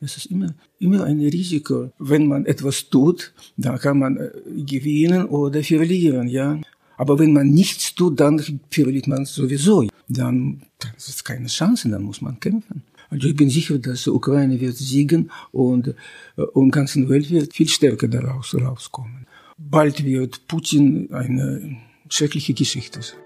Es ist immer, immer ein Risiko. Wenn man etwas tut, dann kann man äh, gewinnen oder verlieren, ja. Aber wenn man nichts tut, dann verliert man sowieso. Dann, dann ist es keine Chance, dann muss man kämpfen. Also ich bin sicher, dass die Ukraine wird siegen und, äh, und ganzen Welt wird viel stärker daraus rauskommen. Bald wird Putin eine schreckliche Geschichte sein.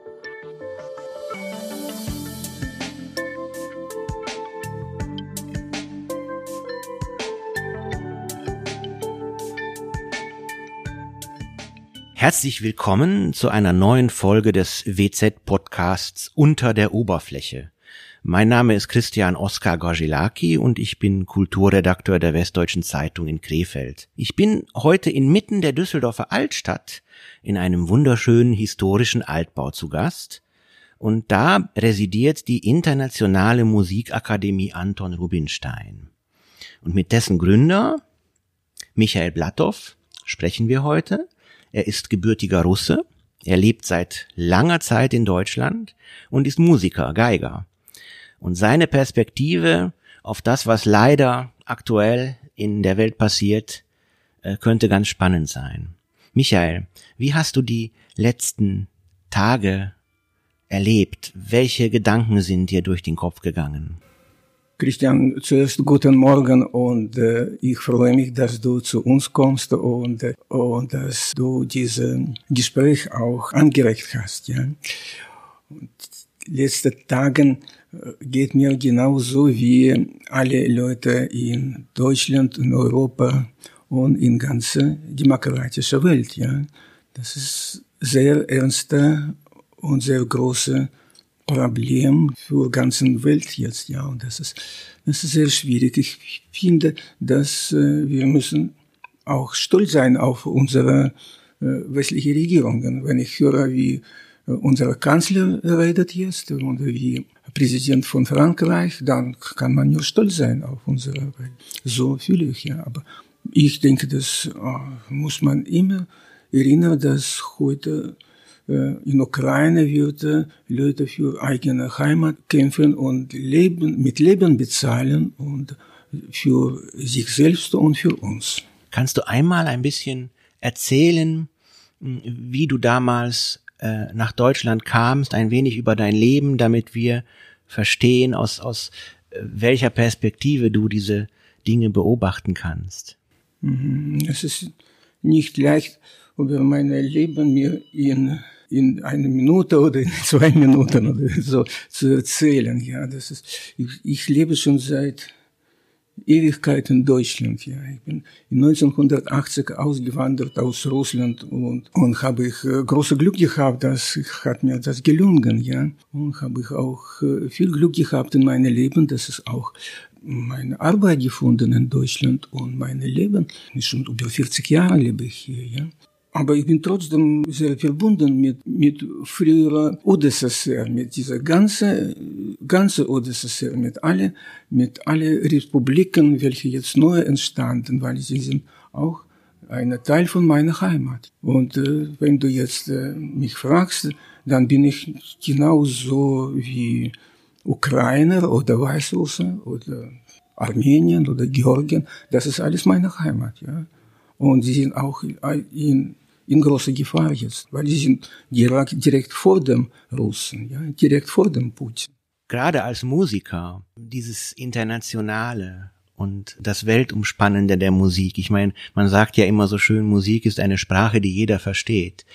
Herzlich willkommen zu einer neuen Folge des WZ-Podcasts Unter der Oberfläche. Mein Name ist Christian Oskar Gorgilaki und ich bin Kulturredakteur der Westdeutschen Zeitung in Krefeld. Ich bin heute inmitten der Düsseldorfer Altstadt in einem wunderschönen historischen Altbau zu Gast und da residiert die Internationale Musikakademie Anton Rubinstein. Und mit dessen Gründer, Michael Blatthoff, sprechen wir heute. Er ist gebürtiger Russe. Er lebt seit langer Zeit in Deutschland und ist Musiker, Geiger. Und seine Perspektive auf das, was leider aktuell in der Welt passiert, äh, könnte ganz spannend sein. Michael, wie hast du die letzten Tage erlebt? Welche Gedanken sind dir durch den Kopf gegangen? Christian, zuerst guten Morgen und äh, ich freue mich, dass du zu uns kommst und, äh, und dass du dieses Gespräch auch angeregt hast. Ja? Letzte Tagen äh, geht mir genauso wie alle Leute in Deutschland, in Europa und in ganzer demokratischer Welt. Ja? Das ist sehr ernste und sehr große Problem für ganzen Welt jetzt, ja. Und das ist, das ist sehr schwierig. Ich finde, dass äh, wir müssen auch stolz sein auf unsere äh, westliche Regierungen. Wenn ich höre, wie äh, unser Kanzler redet jetzt und wie Präsident von Frankreich, dann kann man nur stolz sein auf unsere Welt. So fühle ich, ja. Aber ich denke, das äh, muss man immer erinnern, dass heute in Ukraine würde Leute für eigene Heimat kämpfen und leben, mit Leben bezahlen und für sich selbst und für uns. Kannst du einmal ein bisschen erzählen, wie du damals äh, nach Deutschland kamst, ein wenig über dein Leben, damit wir verstehen, aus, aus äh, welcher Perspektive du diese Dinge beobachten kannst? Mhm. Es ist nicht leicht, über mein Leben mir in in eine Minute oder in zwei Minuten oder so zu erzählen. Ja, das ist, ich, ich lebe schon seit Ewigkeit in Deutschland. Ja, ich bin 1980 ausgewandert aus Russland und, und habe ich äh, große Glück gehabt, dass hat mir das gelungen. Ja, und habe ich auch äh, viel Glück gehabt in meinem Leben, dass es auch meine Arbeit gefunden in Deutschland und mein Leben. Schon über 40 Jahre lebe ich hier. Ja. Aber ich bin trotzdem sehr verbunden mit, mit früherer UdSSR, mit dieser ganze, ganze UdSSR, mit alle, mit alle Republiken, welche jetzt neu entstanden, weil sie sind auch ein Teil von meiner Heimat. Und äh, wenn du jetzt äh, mich fragst, dann bin ich genauso wie Ukrainer oder Weißrusse oder Armenien oder Georgien. Das ist alles meine Heimat, ja. Und sie sind auch in, in großer Gefahr jetzt, weil sie sind direkt vor dem Russen, ja, direkt vor dem Putin. Gerade als Musiker, dieses Internationale und das Weltumspannende der Musik. Ich meine, man sagt ja immer so schön, Musik ist eine Sprache, die jeder versteht.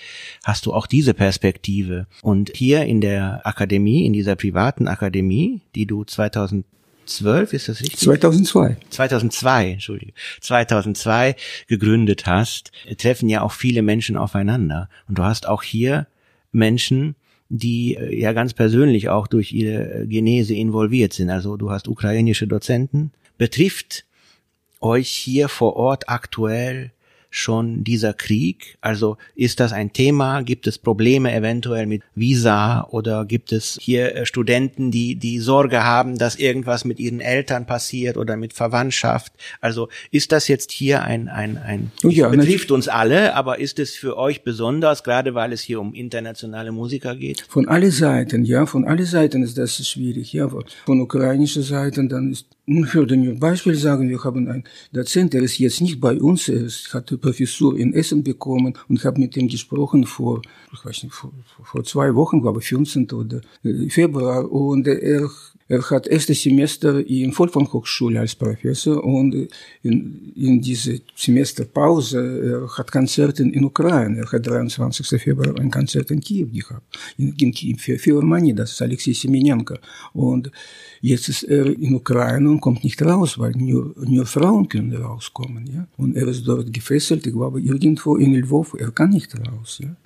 Hast du auch diese Perspektive? Und hier in der Akademie, in dieser privaten Akademie, die du 2000 2012, ist das richtig? 2002. 2002, Entschuldige. 2002 gegründet hast, treffen ja auch viele Menschen aufeinander. Und du hast auch hier Menschen, die äh, ja ganz persönlich auch durch ihre äh, Genese involviert sind. Also du hast ukrainische Dozenten. Betrifft euch hier vor Ort aktuell schon dieser Krieg? Also ist das ein Thema? Gibt es Probleme eventuell mit Visa oder gibt es hier äh, Studenten, die die Sorge haben, dass irgendwas mit ihren Eltern passiert oder mit Verwandtschaft? Also ist das jetzt hier ein ein ein ja, betrifft uns alle, aber ist es für euch besonders, gerade weil es hier um internationale Musiker geht? Von alle Seiten, ja, von alle Seiten ist das schwierig, ja. Von ukrainischer Seite dann ist Würde nur ein Beispiel sagen, wir haben einen Dozent, der ist jetzt nicht bei uns, er hat eine Professur in Essen bekommen und habe mit ihm gesprochen vor, ich weiß nicht, vor, vor zwei Wochen, glaube ich, 15. oder äh, Februar und er er hat erstes Semester in Volkshochschule als Professor und in, in diese Semesterpause er hat Konzerte in Ukraine. Er hat 23. Februar ein Konzert in Kiew gehabt. In, in Kiew für Philharmonie, das ist Alexei Semenenko. Und jetzt ist er in Ukraine und kommt nicht raus, weil nur, nur Frauen können rauskommen. Ja? Und er ist dort gefesselt, ich glaube, irgendwo in Lvov, er kann nicht raus. Ja?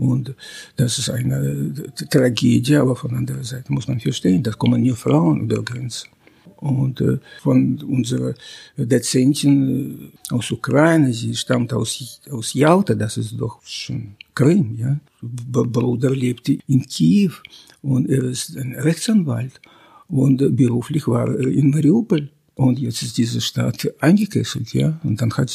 Und das ist eine Tragödie, aber von anderer Seite muss man verstehen, da kommen nur Frauen über Grenzen. Und äh, von unserer Dozentin äh, aus Ukraine, sie stammt aus, aus Jalta, das ist doch schon Krim, ja. Bruder lebte in Kiew und er ist ein Rechtsanwalt und beruflich war er in Mariupol. Und jetzt ist diese Stadt eingekesselt, ja. Und dann hat,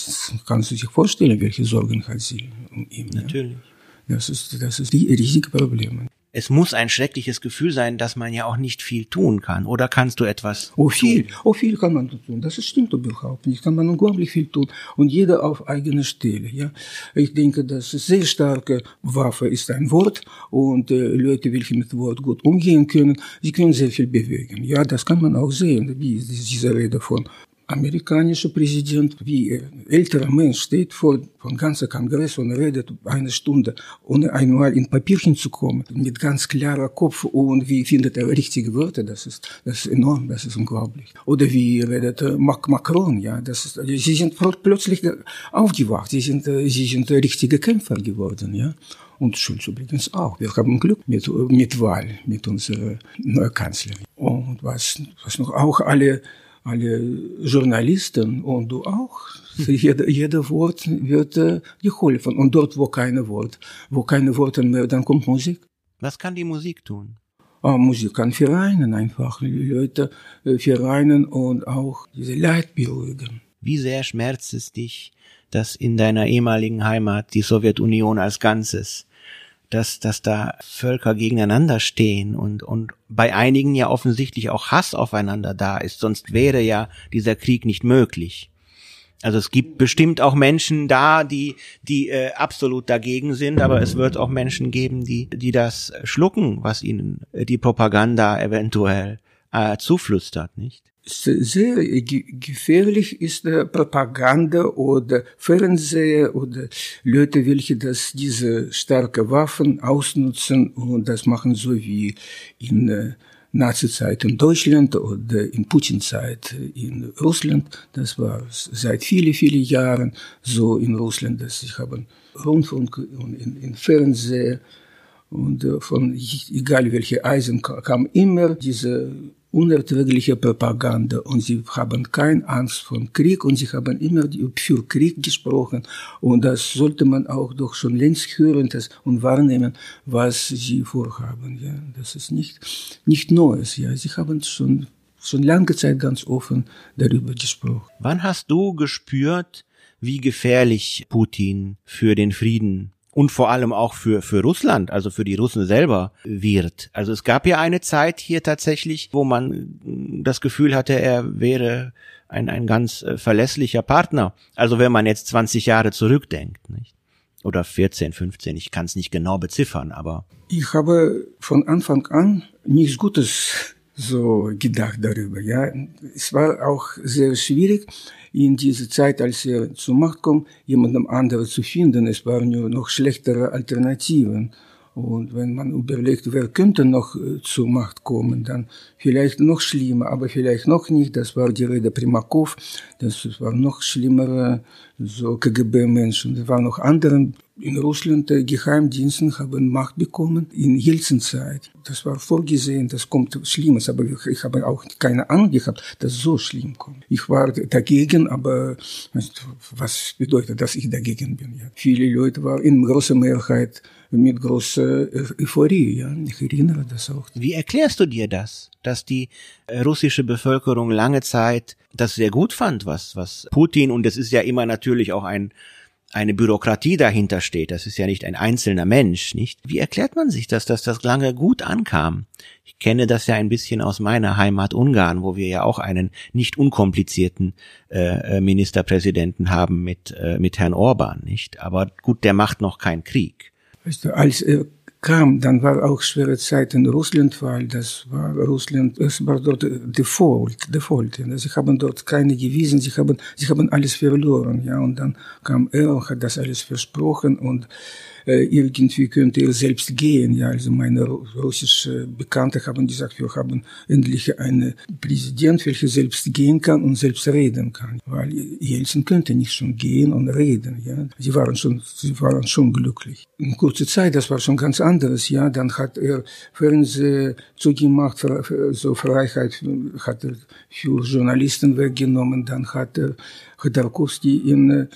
kannst du sich vorstellen, welche Sorgen hat sie um ihn. Natürlich. Ja? Das ist, das ist die riesige Problem. Es muss ein schreckliches Gefühl sein, dass man ja auch nicht viel tun kann. Oder kannst du etwas? Oh, viel. Tun? Oh, viel kann man tun. Das stimmt überhaupt nicht. Kann man unglaublich viel tun. Und jeder auf eigene Stelle, ja. Ich denke, dass sehr starke Waffe ist ein Wort. Und äh, Leute, welche mit Wort gut umgehen können, sie können sehr viel bewegen. Ja, das kann man auch sehen, wie diese Rede von amerikanischer Präsident wie älterer Mensch steht vor dem ganzen Kongress und redet eine Stunde, ohne einmal in Papierchen zu kommen, mit ganz klarer Kopf und wie findet er richtige Wörter, das ist, das ist enorm, das ist unglaublich. Oder wie redet Macron, ja, das ist, sie sind plötzlich aufgewacht, sie sind, sie sind richtige Kämpfer geworden, ja. Und Schulz übrigens auch. Wir haben Glück mit, mit Wahl, mit unserer neuen Kanzlerin. Und was, was noch auch alle alle Journalisten und du auch. Jeder, jeder Wort wird äh, geholfen. Und dort, wo keine Wort, wo keine Worte mehr, dann kommt Musik. Was kann die Musik tun? Oh, Musik kann vereinen einfach, Leute vereinen und auch diese Leid beruhigen. Wie sehr schmerzt es dich, dass in deiner ehemaligen Heimat die Sowjetunion als Ganzes dass, dass da Völker gegeneinander stehen und, und bei einigen ja offensichtlich auch Hass aufeinander da ist, sonst wäre ja dieser Krieg nicht möglich. Also es gibt bestimmt auch Menschen da, die, die äh, absolut dagegen sind, aber es wird auch Menschen geben, die, die das schlucken, was ihnen die Propaganda eventuell äh, zuflüstert, nicht? Sehr gefährlich ist Propaganda oder Fernseher oder Leute, welche das diese starke Waffen ausnutzen und das machen so wie in äh, Nazi-Zeit in Deutschland oder in Putin-Zeit in Russland. Das war seit viele, viele Jahren so in Russland, dass sie haben Rundfunk und in, in Fernseher und äh, von egal welche Eisen kam immer diese unerträgliche Propaganda und sie haben keine Angst vor Krieg und sie haben immer für Krieg gesprochen und das sollte man auch doch schon längst hören und wahrnehmen, was sie vorhaben. Ja, das ist nicht nicht Neues. Ja, sie haben schon schon lange Zeit ganz offen darüber gesprochen. Wann hast du gespürt, wie gefährlich Putin für den Frieden und vor allem auch für, für Russland, also für die Russen selber wird. Also es gab ja eine Zeit hier tatsächlich, wo man das Gefühl hatte, er wäre ein, ein ganz äh, verlässlicher Partner. Also wenn man jetzt 20 Jahre zurückdenkt, nicht? Oder 14, 15, ich kann es nicht genau beziffern, aber. Ich habe von Anfang an nichts Gutes so gedacht darüber, ja. Es war auch sehr schwierig, in dieser Zeit, als er zur Macht kam, jemandem anderen zu finden. Es waren nur noch schlechtere Alternativen. Und wenn man überlegt, wer könnte noch äh, zur Macht kommen, dann vielleicht noch schlimmer, aber vielleicht noch nicht. Das war die Rede Primakov, das war noch schlimmere so KGB-Menschen. Es waren noch andere in Russland äh, Geheimdiensten haben Macht bekommen in Jelzin-Zeit. Das war vorgesehen, das kommt Schlimmes, aber ich, ich habe auch keine Ahnung gehabt, dass so schlimm kommt. Ich war dagegen, aber was bedeutet, dass ich dagegen bin? Ja? Viele Leute waren in großer Mehrheit mit großer Euphorie. Ja? Ich erinnere das auch. Wie erklärst du dir das, dass die äh, russische Bevölkerung lange Zeit das sehr gut fand, was, was Putin, und das ist ja immer natürlich auch ein eine Bürokratie dahinter steht. Das ist ja nicht ein einzelner Mensch, nicht? Wie erklärt man sich das, dass das lange gut ankam? Ich kenne das ja ein bisschen aus meiner Heimat Ungarn, wo wir ja auch einen nicht unkomplizierten äh, äh Ministerpräsidenten haben mit äh, mit Herrn Orban, nicht? Aber gut, der macht noch keinen Krieg. Weißt du, als er kam, dann war auch schwere Zeit in Russland, weil das war Russland, es war dort Default, Default. Ja. Sie haben dort keine Devisen, sie haben, sie haben alles verloren, ja. Und dann kam er und hat das alles versprochen und irgendwie könnte er selbst gehen. Ja, also meine russische Bekannte haben gesagt, wir haben endlich einen Präsident, welcher selbst gehen kann und selbst reden kann. Weil Jelzin könnte nicht schon gehen und reden. Ja, sie waren schon, sie waren schon glücklich. In kurzer Zeit, das war schon ganz anderes. Ja, dann hat er Fernseh zugemacht, so Freiheit hat er für Journalisten weggenommen. Dann hat er Khodorkovsky in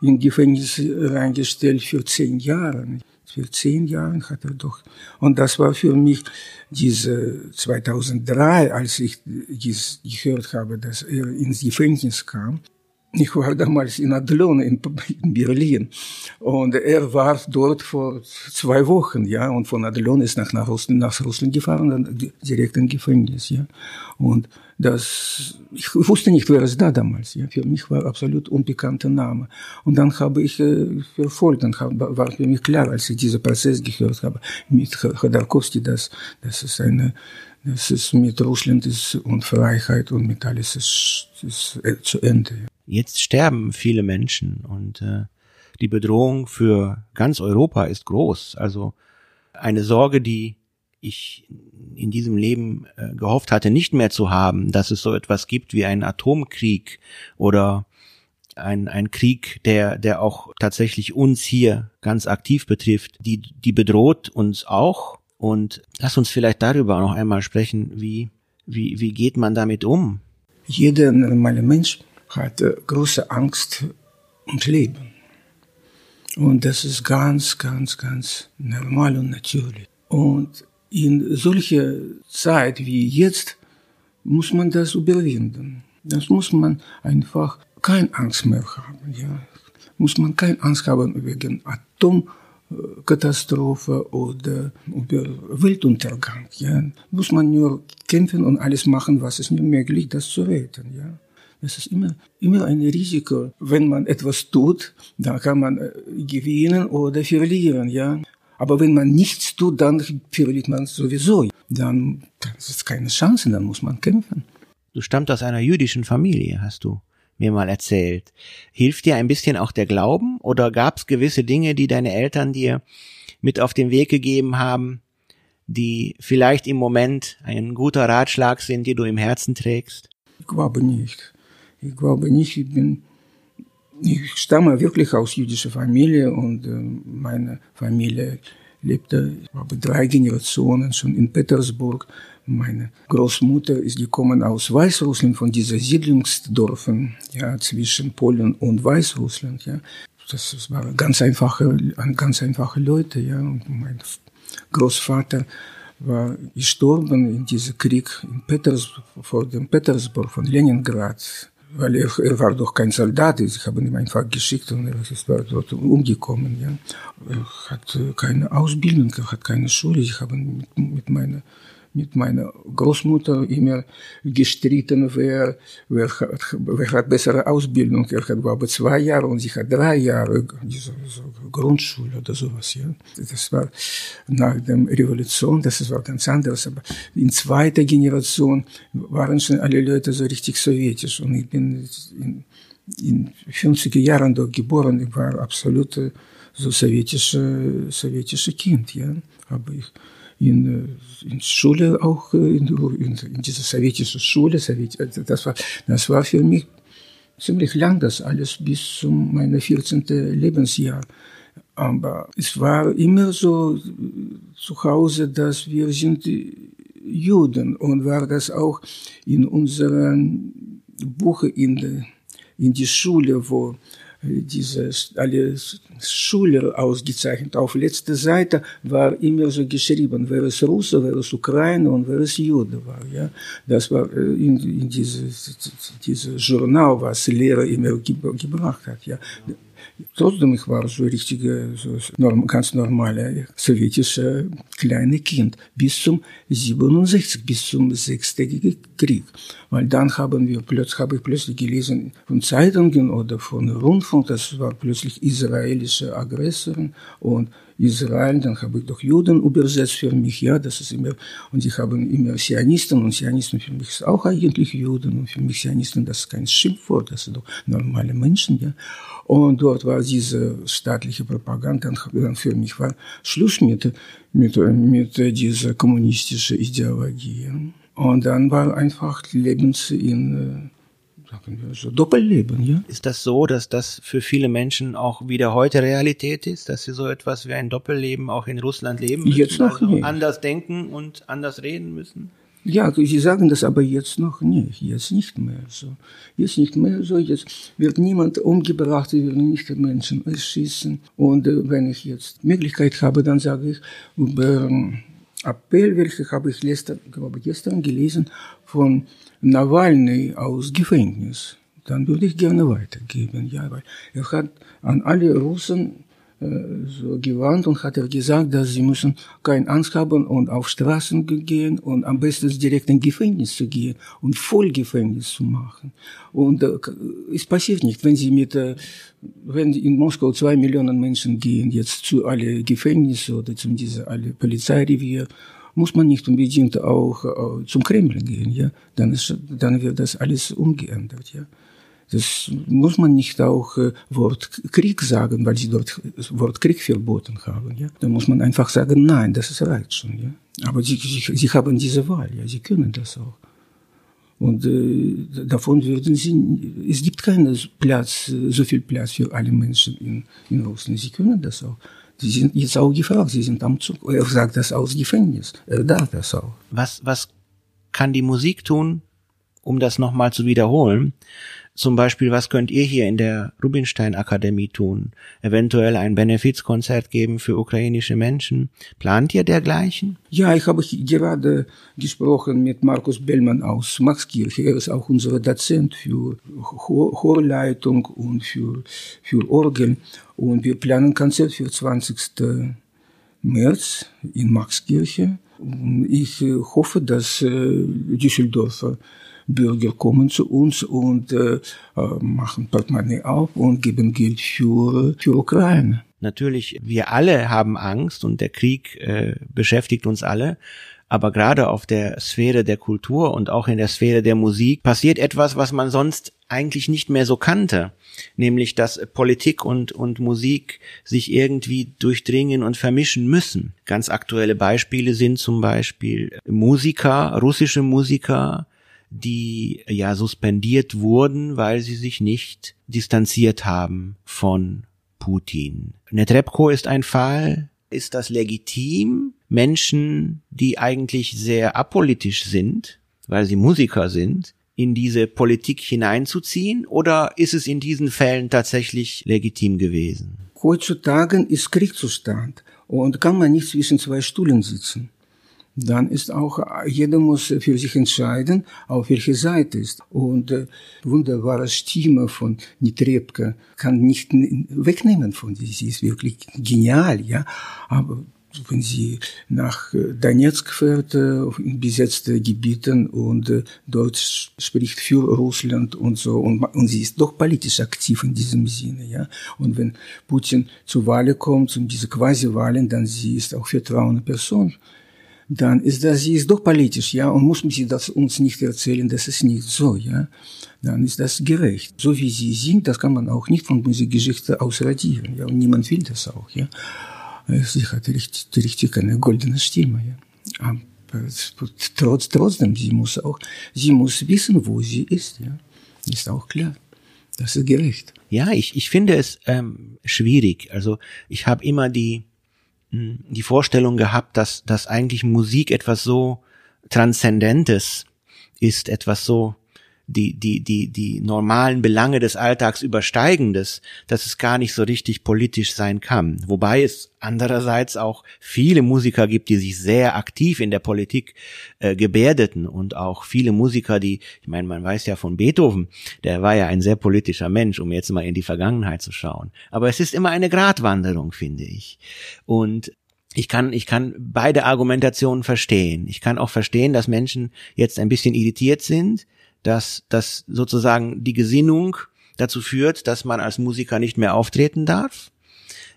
in Gefängnis reingestellt für zehn Jahre. Für zehn Jahre hat er doch. Und das war für mich diese 2003, als ich dies gehört habe, dass er ins Gefängnis kam. Ich war damals in Adlon in, Berlin und er war dort vor zwei Wochen, ja, und von Adlon ist nach, nach, Russland, nach Russland gefahren, dann direkt in Gefängnis, ja. Und das, ich wusste nicht, wer es da damals, ja. Für mich war absolut unbekannter Name. Und dann habe ich äh, verfolgt, dann war für mich klar, als ich diesen Prozess gehört habe mit Khodorkovsky, dass, das ist eine, das ist mit Russland ist und Freiheit und mit alles ist, ist äh, zu Ende. Jetzt sterben viele Menschen und äh, die Bedrohung für ganz Europa ist groß. Also eine Sorge, die ich in diesem Leben äh, gehofft hatte, nicht mehr zu haben, dass es so etwas gibt wie einen Atomkrieg oder ein, ein Krieg, der, der auch tatsächlich uns hier ganz aktiv betrifft, die, die bedroht uns auch. Und lass uns vielleicht darüber noch einmal sprechen, wie, wie, wie geht man damit um? Jeder normale Mensch hat große Angst ums Leben. Und das ist ganz, ganz, ganz normal und natürlich. Und in solcher Zeit wie jetzt muss man das überwinden. Das muss man einfach keine Angst mehr haben. Ja. Muss man keine Angst haben wegen Atomkatastrophe oder über Weltuntergang. Ja. Muss man nur kämpfen und alles machen, was es nur möglich, das zu retten. Ja. Es ist immer, immer ein Risiko. Wenn man etwas tut, dann kann man äh, gewinnen oder verlieren, ja. Aber wenn man nichts tut, dann verliert man sowieso. Dann, dann ist es keine Chance, dann muss man kämpfen. Du stammst aus einer jüdischen Familie, hast du mir mal erzählt. Hilft dir ein bisschen auch der Glauben oder gab es gewisse Dinge, die deine Eltern dir mit auf den Weg gegeben haben, die vielleicht im Moment ein guter Ratschlag sind, die du im Herzen trägst? Ich glaube nicht. Ich glaube nicht, ich bin, ich stamme wirklich aus jüdischer Familie und äh, meine Familie lebte, ich glaube, drei Generationen schon in Petersburg. Meine Großmutter ist gekommen aus Weißrussland, von dieser Siedlungsdorfen, ja, zwischen Polen und Weißrussland, ja. Das, das waren ganz einfache, ganz einfache Leute, ja. Und mein Großvater war gestorben in diesem Krieg in Petersburg, vor dem Petersburg von Leningrad weil er, er war doch kein Soldat, ich habe ihn einfach geschickt und er ist dort umgekommen. Ja. Er hat keine Ausbildung, er hat keine Schule. Ich habe mit, mit meiner mit meiner Großmutter immer gestritten, wer, wer, hat, wer hat bessere Ausbildung. Er hat, glaube zwei Jahre und sie hat drei Jahre diese, so Grundschule oder sowas. Ja. Das war nach der Revolution, das war ganz anders. Aber in zweiter Generation waren schon alle Leute so richtig sowjetisch. Und ich bin in, in 50er Jahren dort geboren, ich war absolut so sowjetische, sowjetische Kind. Ja. Aber ich in, in Schule auch, in, in, in dieser sowjetischen Schule. Das war, das war für mich ziemlich lang, das alles bis zu meinem 14. Lebensjahr. Aber es war immer so zu Hause, dass wir sind Juden und war das auch in unserem Buch in, in die Schule, wo diese alle Schüler ausgezeichnet. Auf letzter Seite war immer so geschrieben, wer es Russe, wer es Ukraine und wer es Jude war. Ja, das war in, in dieses diese Journal, was Lehrer immer gebracht hat. Ja, Trotzdem, ich war so richtige, so ganz normale sowjetische kleine Kind bis zum 67, bis zum sechstägigen Krieg. Weil dann haben wir plötzlich, habe ich plötzlich gelesen von Zeitungen oder von Rundfunk, das war plötzlich israelische Aggressoren und Israel, dann habe ich doch Juden übersetzt für mich, ja, das ist immer, und ich habe immer Zionisten, und Zionisten für mich ist auch eigentlich Juden, und für mich Zionisten, das ist kein Schimpfwort, das sind doch normale Menschen, ja. Und dort war diese staatliche Propaganda, dann für mich war Schluss mit, mit, mit dieser kommunistischen Ideologie. Und dann war einfach Lebens in sagen wir so, Doppelleben, ja. Ist das so, dass das für viele Menschen auch wieder heute Realität ist, dass sie so etwas wie ein Doppelleben auch in Russland leben müssen? Jetzt noch also nicht. anders denken und anders reden müssen? Ja, Sie sagen das aber jetzt noch nicht, jetzt nicht mehr so. Jetzt nicht mehr so, jetzt wird niemand umgebracht, wir werden nicht Menschen erschießen. Und äh, wenn ich jetzt Möglichkeit habe, dann sage ich über ähm, Appell, welche habe ich gestern, glaube gestern gelesen, von Nawalny aus Gefängnis, dann würde ich gerne weitergeben, ja, weil er hat an alle Russen so gewarnt und hat er gesagt, dass sie müssen keine Angst haben und auf Straßen gehen und am besten direkt in Gefängnis zu gehen und voll Gefängnis zu machen. Und äh, es passiert nicht, wenn sie mit, äh, wenn in Moskau zwei Millionen Menschen gehen jetzt zu alle Gefängnisse oder zu diese alle Polizeirevier muss man nicht unbedingt auch äh, zum Kreml gehen, ja. Dann ist, dann wird das alles umgeändert, ja. Das muss man nicht auch äh, Wort Krieg sagen, weil sie dort Wort Krieg verboten haben, ja. Da muss man einfach sagen, nein, das ist reicht schon, ja. Aber sie, sie, sie haben diese Wahl, ja, sie können das auch. Und äh, davon würden sie, es gibt keinen Platz, so viel Platz für alle Menschen in, in Russland. Sie können das auch. Sie sind jetzt auch gefragt, sie sind am Zug. Er sagt das aus Gefängnis. Er darf das auch. Was, was kann die Musik tun, um das nochmal zu wiederholen? Zum Beispiel, was könnt ihr hier in der Rubinstein Akademie tun? Eventuell ein Benefizkonzert geben für ukrainische Menschen? Plant ihr dergleichen? Ja, ich habe gerade gesprochen mit Markus Bellmann aus Maxkirche. Er ist auch unser Dozent für Chorleitung und für, für Orgel. Und wir planen ein Konzert für 20. März in Maxkirche. Ich hoffe, dass äh, Düsseldorfer Bürger kommen zu uns und äh, äh, machen Portemonnaie auf und geben Geld für, für Ukraine. Natürlich, wir alle haben Angst und der Krieg äh, beschäftigt uns alle. Aber gerade auf der Sphäre der Kultur und auch in der Sphäre der Musik passiert etwas, was man sonst eigentlich nicht mehr so kannte. Nämlich, dass Politik und, und Musik sich irgendwie durchdringen und vermischen müssen. Ganz aktuelle Beispiele sind zum Beispiel Musiker, russische Musiker, die ja suspendiert wurden, weil sie sich nicht distanziert haben von Putin. Netrebko ist ein Fall. Ist das legitim, Menschen, die eigentlich sehr apolitisch sind, weil sie Musiker sind, in diese Politik hineinzuziehen? Oder ist es in diesen Fällen tatsächlich legitim gewesen? Heutzutage ist Kriegszustand und kann man nicht zwischen zwei Stühlen sitzen dann ist auch, jeder muss für sich entscheiden, auf welche Seite ist. Und äh, wunderbare Stimme von Nitrebka kann nicht wegnehmen von sie. Sie ist wirklich genial, ja. Aber wenn sie nach äh, Donetsk fährt, äh, in besetzte Gebieten und äh, dort spricht für Russland und so und, und sie ist doch politisch aktiv in diesem Sinne, ja. Und wenn Putin zur Wahl kommt, um diese Quasi-Wahlen, dann sie ist auch vertrauende Person dann ist das, ist doch politisch, ja, und muss sie das uns nicht erzählen, das ist nicht so, ja, dann ist das gerecht. So wie sie singt, das kann man auch nicht von Musikgeschichte ausradieren, ja, und niemand will das auch, ja. Sie hat richtig, richtig eine goldene Stimme, ja. Aber trotz, trotzdem, sie muss auch, sie muss wissen, wo sie ist, ja. Ist auch klar. Das ist gerecht. Ja, ich, ich finde es ähm, schwierig. Also ich habe immer die, die Vorstellung gehabt, dass, dass eigentlich Musik etwas so Transzendentes ist, etwas so die, die, die, die normalen Belange des Alltags übersteigen, dass, dass es gar nicht so richtig politisch sein kann. Wobei es andererseits auch viele Musiker gibt, die sich sehr aktiv in der Politik äh, gebärdeten und auch viele Musiker, die, ich meine, man weiß ja von Beethoven, der war ja ein sehr politischer Mensch, um jetzt mal in die Vergangenheit zu schauen. Aber es ist immer eine Gratwanderung, finde ich. Und ich kann, ich kann beide Argumentationen verstehen. Ich kann auch verstehen, dass Menschen jetzt ein bisschen irritiert sind, dass, dass sozusagen die Gesinnung dazu führt, dass man als Musiker nicht mehr auftreten darf.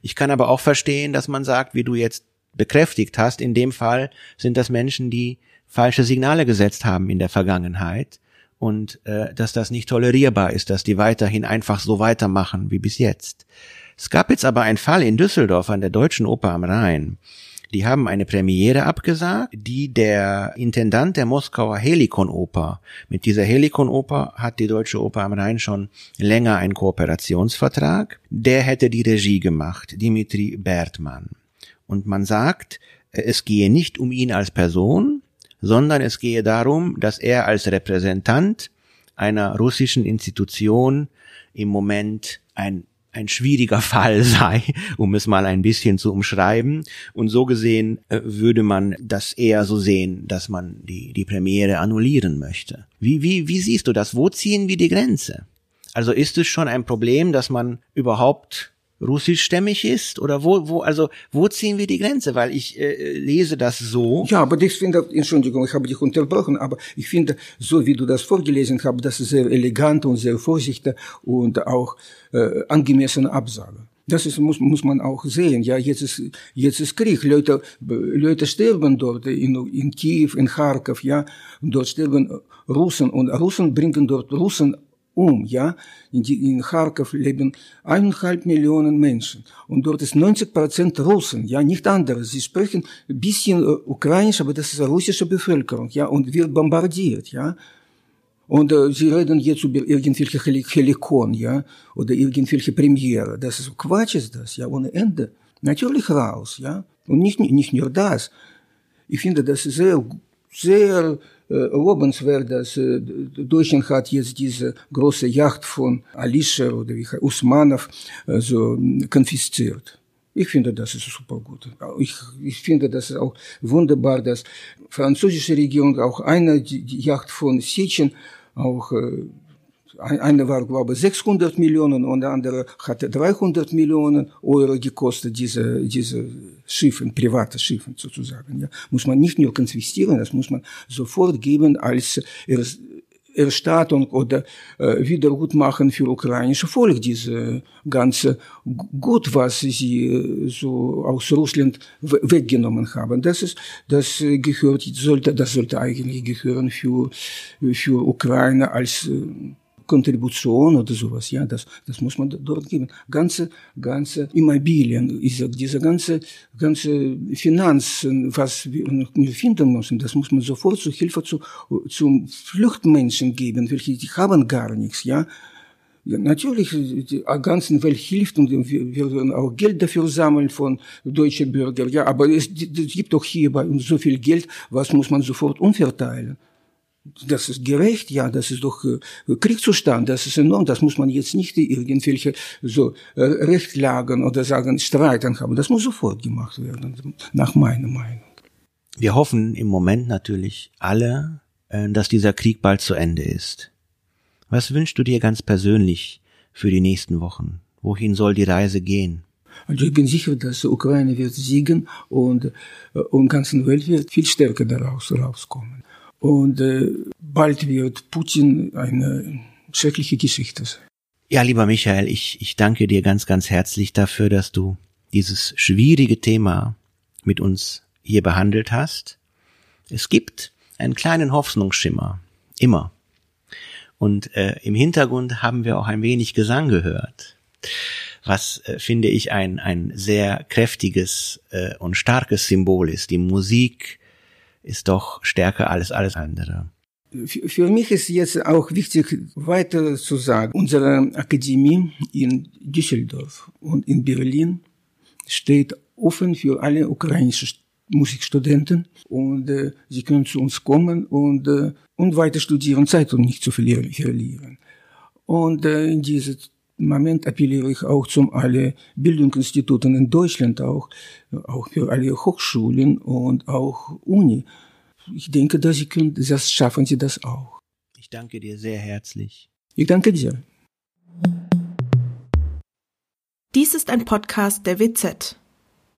Ich kann aber auch verstehen, dass man sagt, wie du jetzt bekräftigt hast, in dem Fall sind das Menschen, die falsche Signale gesetzt haben in der Vergangenheit und äh, dass das nicht tolerierbar ist, dass die weiterhin einfach so weitermachen wie bis jetzt. Es gab jetzt aber einen Fall in Düsseldorf an der Deutschen Oper am Rhein. Die haben eine Premiere abgesagt, die der Intendant der Moskauer Helikon-Oper. Mit dieser Helikon-Oper hat die Deutsche Oper am Rhein schon länger einen Kooperationsvertrag. Der hätte die Regie gemacht, Dimitri Bertmann. Und man sagt, es gehe nicht um ihn als Person, sondern es gehe darum, dass er als Repräsentant einer russischen Institution im Moment ein ein schwieriger Fall sei, um es mal ein bisschen zu umschreiben. Und so gesehen äh, würde man das eher so sehen, dass man die, die Premiere annullieren möchte. Wie, wie, wie siehst du das? Wo ziehen wir die Grenze? Also ist es schon ein Problem, dass man überhaupt russischstämmig ist oder wo wo also wo ziehen wir die Grenze weil ich äh, lese das so ja aber ich finde Entschuldigung ich habe dich unterbrochen aber ich finde so wie du das vorgelesen hast das ist sehr elegant und sehr vorsichtig und auch äh, angemessene Absage das ist, muss, muss man auch sehen. Ja, jetzt ist, jetzt ist Krieg. Leute, Leute sterben dort in, in Kiew, in Kharkov, ja. Dort sterben Russen und Russen bringen dort Russen um, ja. In, die, in Kharkov leben eineinhalb Millionen Menschen. Und dort ist 90 Prozent Russen, ja, nicht andere. Sie sprechen ein bisschen ukrainisch, aber das ist eine russische Bevölkerung, ja, und wird bombardiert, ja. Und äh, sie reden jetzt über irgendwelche Helikon, ja, oder irgendwelche Premiere. Das ist Quatsch ist das, ja, ohne Ende. Natürlich raus, ja. Und nicht, nicht nur das. Ich finde, das ist sehr, sehr lobenswert, dass Deutschland hat jetzt diese große Yacht von Alischer oder wie Usmanov so konfisziert. Ich finde, das ist super gut. Ich, ich finde, das ist auch wunderbar, dass französische Regierung auch eine die, Yacht von Sitchen auch eine war, glaube ich, 600 Millionen und der andere hatte 300 Millionen Euro gekostet, diese, diese Schiffen, private Schiffen sozusagen. Ja. Muss man nicht nur konfiszieren, das muss man sofort geben als Erstattung oder äh, Wiedergutmachen für ukrainische Volk, diese ganze Gut, was sie äh, so aus Russland weggenommen haben. Das ist, das gehört, sollte, das sollte eigentlich gehören für, für Ukraine als äh, Kontribution oder sowas, ja, das, das muss man dort geben. Ganze, ganze Immobilien, diese ganze, ganze Finanzen, was wir noch finden müssen, das muss man sofort zur Hilfe zu, zum Fluchtmenschen geben, welche, die haben gar nichts, ja. Ja, natürlich, die ganzen Welt hilft und wir, werden auch Geld dafür sammeln von deutschen Bürgern. Ja, aber es, es gibt doch hier bei uns so viel Geld, was muss man sofort umverteilen das ist gerecht, ja, das ist doch äh, Kriegszustand, das ist enorm, das muss man jetzt nicht irgendwelche so äh, Rechtlagen oder sagen Streiten haben, das muss sofort gemacht werden, nach meiner Meinung. Wir hoffen im Moment natürlich alle, äh, dass dieser Krieg bald zu Ende ist. Was wünschst du dir ganz persönlich für die nächsten Wochen? Wohin soll die Reise gehen? Also ich bin sicher, dass Ukraine wird siegen und, äh, und ganzen Welt wird viel stärker daraus rauskommen. Und äh, bald wird Putin eine schreckliche Geschichte sein. Ja, lieber Michael, ich, ich danke dir ganz, ganz herzlich dafür, dass du dieses schwierige Thema mit uns hier behandelt hast. Es gibt einen kleinen Hoffnungsschimmer, immer. Und äh, im Hintergrund haben wir auch ein wenig Gesang gehört, was, äh, finde ich, ein, ein sehr kräftiges äh, und starkes Symbol ist. Die Musik ist doch stärker als alles andere. Für mich ist jetzt auch wichtig, weiter zu sagen, unsere Akademie in Düsseldorf und in Berlin steht offen für alle ukrainischen Musikstudenten und äh, sie können zu uns kommen und, äh, und weiter studieren, Zeit und nicht zu verlieren. Und äh, in Moment appelliere ich auch zum alle Bildungsinstituten in Deutschland auch, auch für alle Hochschulen und auch Uni. Ich denke, dass sie können, das schaffen sie das auch. Ich danke dir sehr herzlich. Ich danke dir. Dies ist ein Podcast der WZ.